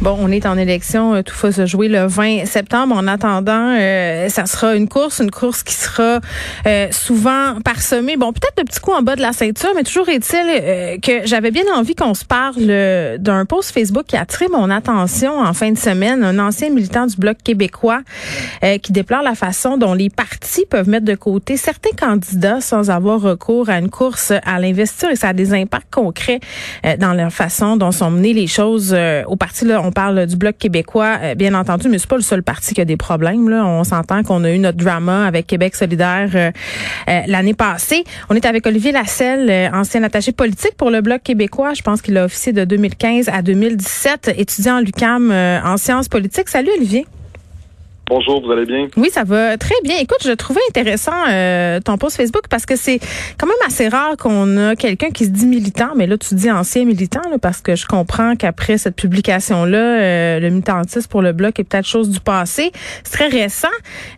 Bon, on est en élection, euh, tout va se jouer le 20 septembre. En attendant, euh, ça sera une course, une course qui sera euh, souvent parsemée. Bon, peut-être le petit coup en bas de la ceinture, mais toujours est-il que j'avais bien envie qu'on se parle d'un post Facebook qui a attiré mon attention en fin de semaine. Un ancien militant du Bloc québécois qui déplore la façon dont les partis peuvent mettre de côté certains candidats sans avoir recours à une course à l'investiture et ça a des impacts concrets dans la façon dont sont menées les choses au parti. Là, parle du Bloc québécois, euh, bien entendu, mais c'est pas le seul parti qui a des problèmes. Là. On s'entend qu'on a eu notre drama avec Québec solidaire euh, euh, l'année passée. On est avec Olivier Lasselle, ancien attaché politique pour le Bloc québécois. Je pense qu'il a officié de 2015 à 2017, étudiant en l'UCAM en sciences politiques. Salut Olivier. Bonjour, vous allez bien? Oui, ça va très bien. Écoute, je trouvais intéressant euh, ton post Facebook parce que c'est quand même assez rare qu'on a quelqu'un qui se dit militant, mais là tu dis ancien militant parce que je comprends qu'après cette publication-là, euh, le militantisme pour le bloc est peut-être chose du passé. C'est très récent.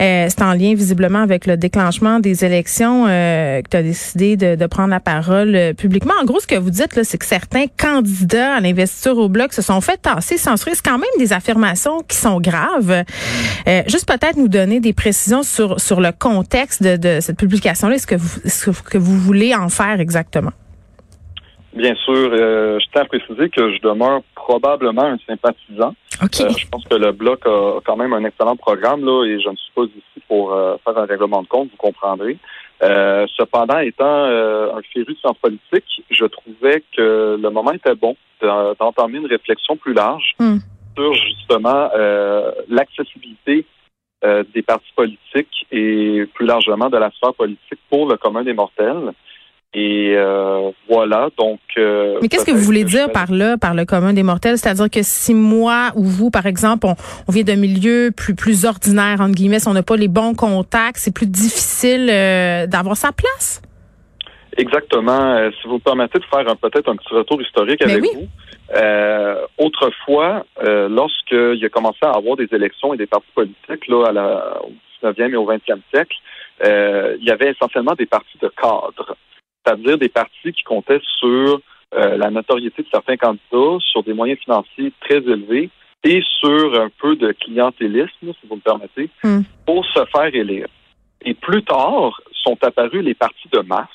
Euh, c'est en lien visiblement avec le déclenchement des élections que tu as décidé de, de, prendre la parole publiquement. En gros, ce que vous dites là, c'est que certains candidats à l'investiture au bloc se sont fait tasser, censurer. C'est quand même des affirmations qui sont graves. Euh, juste peut-être nous donner des précisions sur, sur le contexte de, de cette publication-là, ce que vous, ce que vous voulez en faire exactement? Bien sûr, euh, je tiens à préciser que je demeure probablement un sympathisant. Okay. Euh, je pense que le Bloc a quand même un excellent programme là, et je ne suis pas ici pour faire un règlement de compte, vous comprendrez. cependant, étant un féru de sciences politiques, je trouvais que le moment était bon d'entamer une réflexion plus large hmm sur justement euh, l'accessibilité euh, des partis politiques et plus largement de la sphère politique pour le commun des mortels. Et euh, voilà, donc. Mais qu'est-ce que vous voulez dire par là, par le commun des mortels? C'est-à-dire que si moi ou vous, par exemple, on, on vient d'un milieu plus plus ordinaire entre guillemets, si on n'a pas les bons contacts, c'est plus difficile d'avoir sa place? Exactement. si vous me permettez de faire peut-être un petit retour historique ben avec vous. Autrefois, euh, lorsqu'il a commencé à avoir des élections et des partis politiques là, à la, au 19e et au 20e siècle, euh, il y avait essentiellement des partis de cadres, c'est-à-dire des partis qui comptaient sur euh, la notoriété de certains candidats, sur des moyens financiers très élevés et sur un peu de clientélisme, si vous me permettez, hmm. pour se faire élire. Et plus tard sont apparus les partis de masse,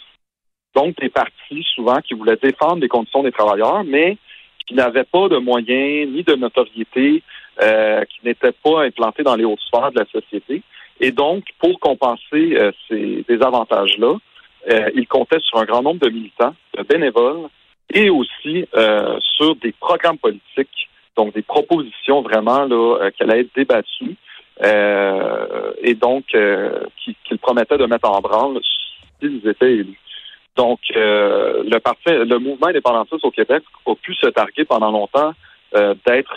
donc des partis souvent qui voulaient défendre les conditions des travailleurs, mais qui n'avaient pas de moyens ni de notoriété, euh, qui n'étaient pas implantés dans les hautes sphères de la société. Et donc, pour compenser euh, ces désavantages-là, euh, ils comptaient sur un grand nombre de militants, de bénévoles, et aussi euh, sur des programmes politiques, donc des propositions vraiment là euh, qui allaient être débattues et donc qu'ils promettaient de mettre en branle s'ils étaient élus. Donc, euh, le parti, le mouvement indépendantiste au Québec a pu se targuer pendant longtemps euh, d'être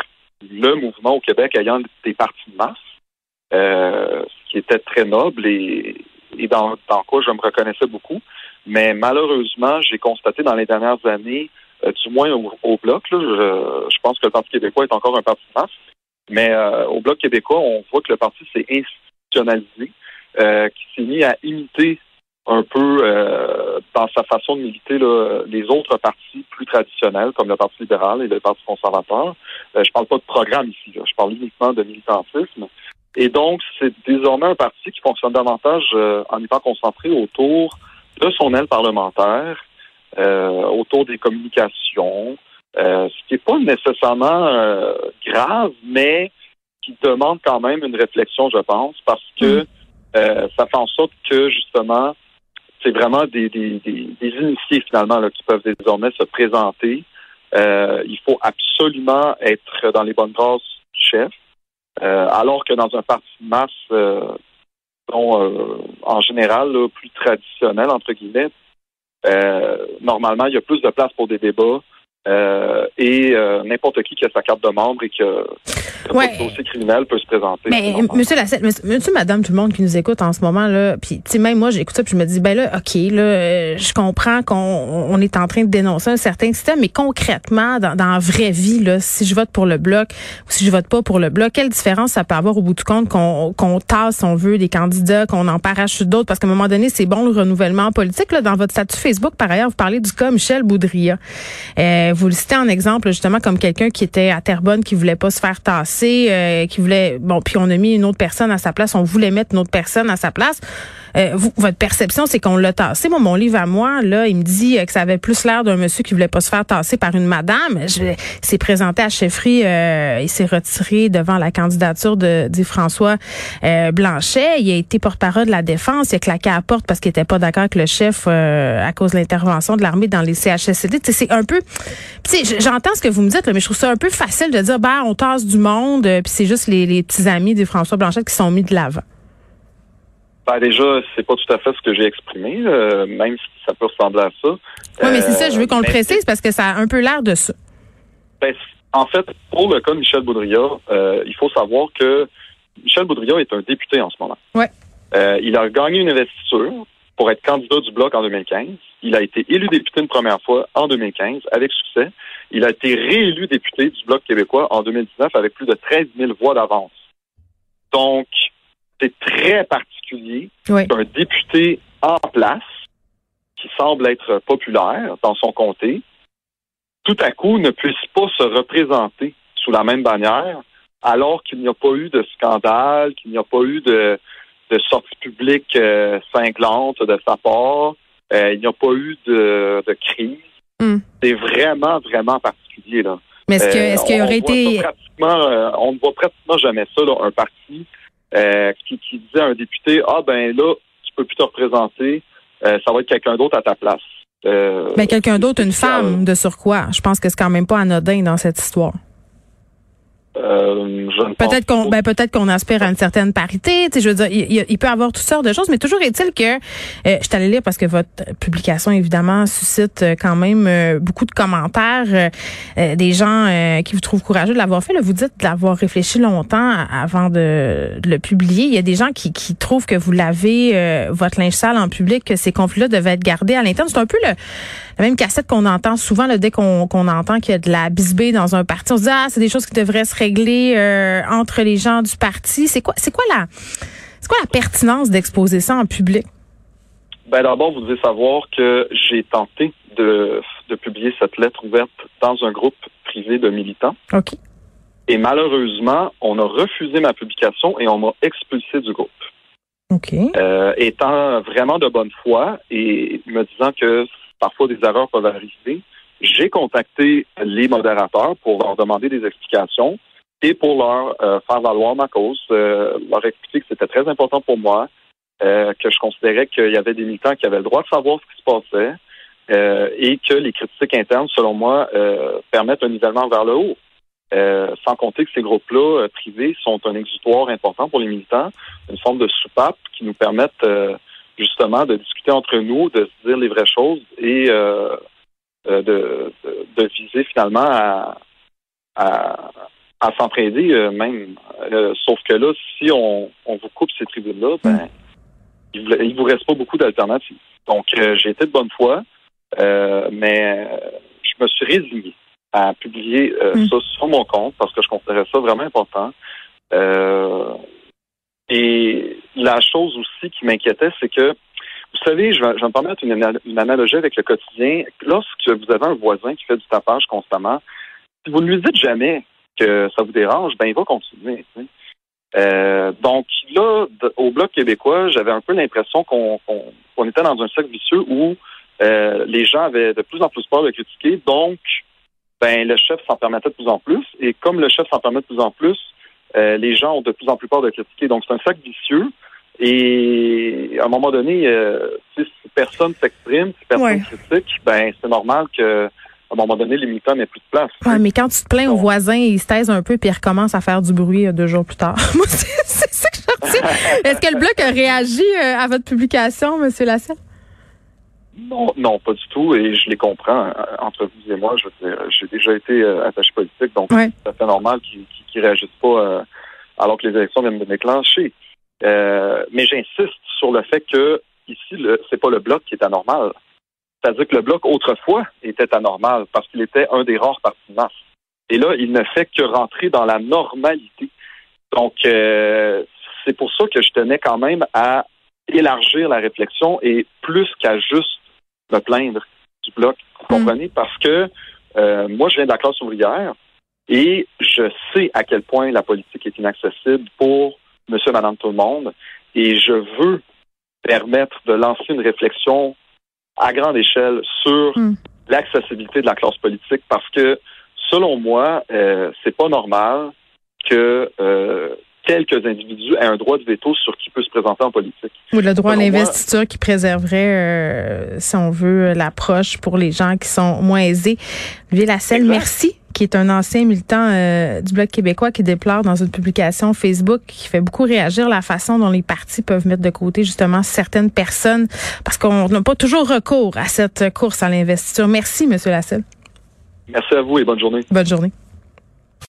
le mouvement au Québec ayant des partis de masse, euh, ce qui était très noble et, et dans, dans quoi je me reconnaissais beaucoup. Mais malheureusement, j'ai constaté dans les dernières années, du moins au, bloc, là, je, je, pense que le Parti québécois est encore un parti de masse, mais au bloc québécois, on voit que le parti s'est institutionnalisé, qui s'est mis à imiter un peu euh, dans sa façon de militer là, les autres partis plus traditionnels, comme le Parti libéral et le Parti conservateur. Euh, je parle pas de programme ici, là, je parle uniquement de militantisme. Et donc, c'est désormais un parti qui fonctionne davantage euh, en étant concentré autour de son aile parlementaire, euh, autour des communications, ce qui n'est pas nécessairement grave, mais qui demande quand même une réflexion, je pense, parce que mm. ça fait en sorte que, justement, c'est vraiment des, des, des, des, initiés finalement là, qui peuvent désormais se présenter. Euh, il faut absolument être dans les bonnes grâces du chef, euh, alors que dans un parti de masse, euh, dont, en général plus traditionnel entre guillemets, normalement il y a plus de place pour des débats. Euh, et euh, n'importe qui qui a sa carte de membre et qui a, Ouais. un dossier criminel peut se présenter. Mais monsieur Lassette, monsieur, monsieur, madame, tout le monde qui nous écoute en ce moment là, puis tu sais même moi j'écoute ça puis je me dis ben là OK, là euh, je comprends qu'on on est en train de dénoncer un certain système mais concrètement dans, dans la vraie vie là, si je vote pour le bloc ou si je vote pas pour le bloc, quelle différence ça peut avoir au bout du compte qu'on qu'on tasse si on veut des candidats, qu'on en parachute d'autres? Parce qu'à un moment donné, c'est bon le renouvellement politique là dans votre statut Facebook par ailleurs, vous parlez du cas Michel Boudria. Vous le citez en exemple justement comme quelqu'un qui était à Terrebonne qui voulait pas se faire tasser, euh, qui voulait bon puis on a mis une autre personne à sa place, on voulait mettre une autre personne à sa place. Euh, vous, votre perception, c'est qu'on l'a tassé. Moi, mon livre à moi, là, il me dit euh, que ça avait plus l'air d'un monsieur qui voulait pas se faire tasser par une madame. Je, il s'est présenté à chefferie, euh, il s'est retiré devant la candidature de, dit François euh, Blanchet. Il a été porte-parole de la défense. Il a claqué à la porte parce qu'il était pas d'accord avec le chef euh, à cause de l'intervention de l'armée dans les CHSLD. C'est un peu, j'entends ce que vous me dites, là, mais je trouve ça un peu facile de dire, ben, on tasse du monde, euh, puis c'est juste les, les petits amis de François Blanchet qui sont mis de l'avant. Ben, déjà, c'est pas tout à fait ce que j'ai exprimé, euh, même si ça peut ressembler à ça. Oui, mais c'est ça, je veux qu'on le précise parce que ça a un peu l'air de ça. Ben, en fait, pour le cas de Michel Boudria, euh, il faut savoir que Michel Boudria est un député en ce moment. Ouais. Euh, il a gagné une investiture pour être candidat du Bloc en 2015. Il a été élu député une première fois en 2015 avec succès. Il a été réélu député du Bloc québécois en 2019 avec plus de 13 000 voix d'avance. Donc, c'est très particulier Oui. qu'un député en place, qui semble être populaire dans son comté, tout à coup ne puisse pas se représenter sous la même bannière, alors qu'il n'y a pas eu de scandale, qu'il n'y a pas eu de, de sortie publique euh, cinglante de sa part, euh, il n'y a pas eu de, de crise. Hmm. C'est vraiment, vraiment particulier. Là. Mais est-ce Euh, qu'il on- aurait été, pratiquement, euh, on ne voit pratiquement jamais ça, là, un parti euh, qui, qui disait à un député Ah ben là, tu peux plus te représenter, euh, ça va être quelqu'un d'autre à ta place. Euh, ben, quelqu'un d'autre, une femme de surcroît? Je pense que c'est quand même pas anodin dans cette histoire. Euh, Peut-être qu'on, ben peut-être qu'on aspire à une certaine parité. Tu sais, je veux dire, il, peut y avoir toutes sortes de choses, mais toujours est-il que euh, je suis allée lire parce que votre publication évidemment suscite euh, quand même euh, beaucoup de commentaires, des gens euh, qui vous trouvent courageux de l'avoir fait. Là, vous dites de l'avoir réfléchi longtemps avant de, de le publier. Il y a des gens qui, qui trouvent que vous l'avez euh, votre linge sale en public, que ces conflits-là devaient être gardés à l'interne. C'est un peu le, la même cassette qu'on entend souvent là, dès qu'on qu'on entend qu'il y a de la bisbée dans un parti. On se dit ah c'est des choses qui devraient se régler euh, entre les gens du parti. C'est quoi c'est quoi la c'est quoi la pertinence d'exposer ça en public? Ben d'abord, vous devez savoir que j'ai tenté de, de publier cette lettre ouverte dans un groupe privé de militants. Ok. Et malheureusement, on a refusé ma publication et on m'a expulsé du groupe. Ok. Euh, étant vraiment de bonne foi et me disant que parfois des erreurs peuvent arriver, j'ai contacté les modérateurs pour leur demander des explications et pour leur euh, faire valoir ma cause, euh, leur expliquer que c'était très important pour moi, euh, que je considérais qu'il y avait des militants qui avaient le droit de savoir ce qui se passait et que les critiques internes, selon moi, permettent un nivellement vers le haut. Sans compter que ces groupes-là privés sont un exutoire important pour les militants, une forme de soupape qui nous permettent justement de discuter entre nous, de se dire les vraies choses et euh, euh, de, de, de viser finalement à, à, à s'entraider euh, même. Euh, sauf que là, si on, on vous coupe ces tribunes-là, ben, il vous, il vous reste pas beaucoup d'alternatives. Donc, j'ai été de bonne foi, mais je me suis résigné à publier euh, Mm. ça sur mon compte parce que je considérais ça vraiment important. Euh, et la chose aussi qui m'inquiétait, c'est que, vous savez, je vais, je vais me permettre une, une analogie avec le quotidien. Lorsque vous avez un voisin qui fait du tapage constamment, si vous ne lui dites jamais que ça vous dérange, ben il va continuer. Euh, donc là, au Bloc québécois, j'avais un peu l'impression qu'on qu'on était dans un cercle vicieux où euh, les gens avaient de plus en plus peur de critiquer. Donc, ben le chef s'en permettait de plus en plus. Et comme le chef s'en permet de plus en plus, euh, les gens ont de plus en plus peur de critiquer. Donc, c'est un cercle vicieux. Et à un moment donné, euh, si personne s'exprime, si personne Ouais. critique, ben c'est normal que à un moment donné, les militants n'aient plus de place. Ouais, mais quand tu te plains au Donc- voisin, il se taise un peu puis il recommence à faire du bruit euh, deux jours plus tard. Moi, c'est c'est ça que je. Est-ce que le bloc a réagi euh, à votre publication, Monsieur Lasselle? Non, non, pas du tout, et je les comprends. Euh, entre vous et moi, dire, j'ai déjà été euh, attaché politique, donc Ouais. c'est tout à fait normal qu'ils réagissent pas euh, alors que les élections viennent de déclencher. Euh, mais j'insiste sur le fait que ici, c'est pas le bloc qui est anormal. C'est-à-dire que le bloc autrefois était anormal parce qu'il était un des rares partis. Et là, il ne fait que rentrer dans la normalité. Donc, euh, c'est pour ça que je tenais quand même à élargir la réflexion et plus qu'à juste me plaindre du bloc. Vous Mm. comprenez? Parce que euh, moi, je viens de la classe ouvrière et je sais à quel point la politique est inaccessible pour monsieur, madame, tout le monde. Et je veux permettre de lancer une réflexion à grande échelle sur Mm. l'accessibilité de la classe politique parce que, selon moi, euh, c'est pas normal que euh, quelques individus aient un droit de veto sur qui peut se présenter en politique. Ou le droit à l'investiture qui préserverait, euh, si on veut, l'approche pour les gens qui sont moins aisés. Olivier Lasselle, Exact. merci, qui est un ancien militant euh, du Bloc québécois qui déplore dans une publication Facebook qui fait beaucoup réagir la façon dont les partis peuvent mettre de côté justement certaines personnes parce qu'on n'a pas toujours recours à cette course à l'investiture. Merci, Monsieur Lasselle. Merci à vous et bonne journée. Bonne journée.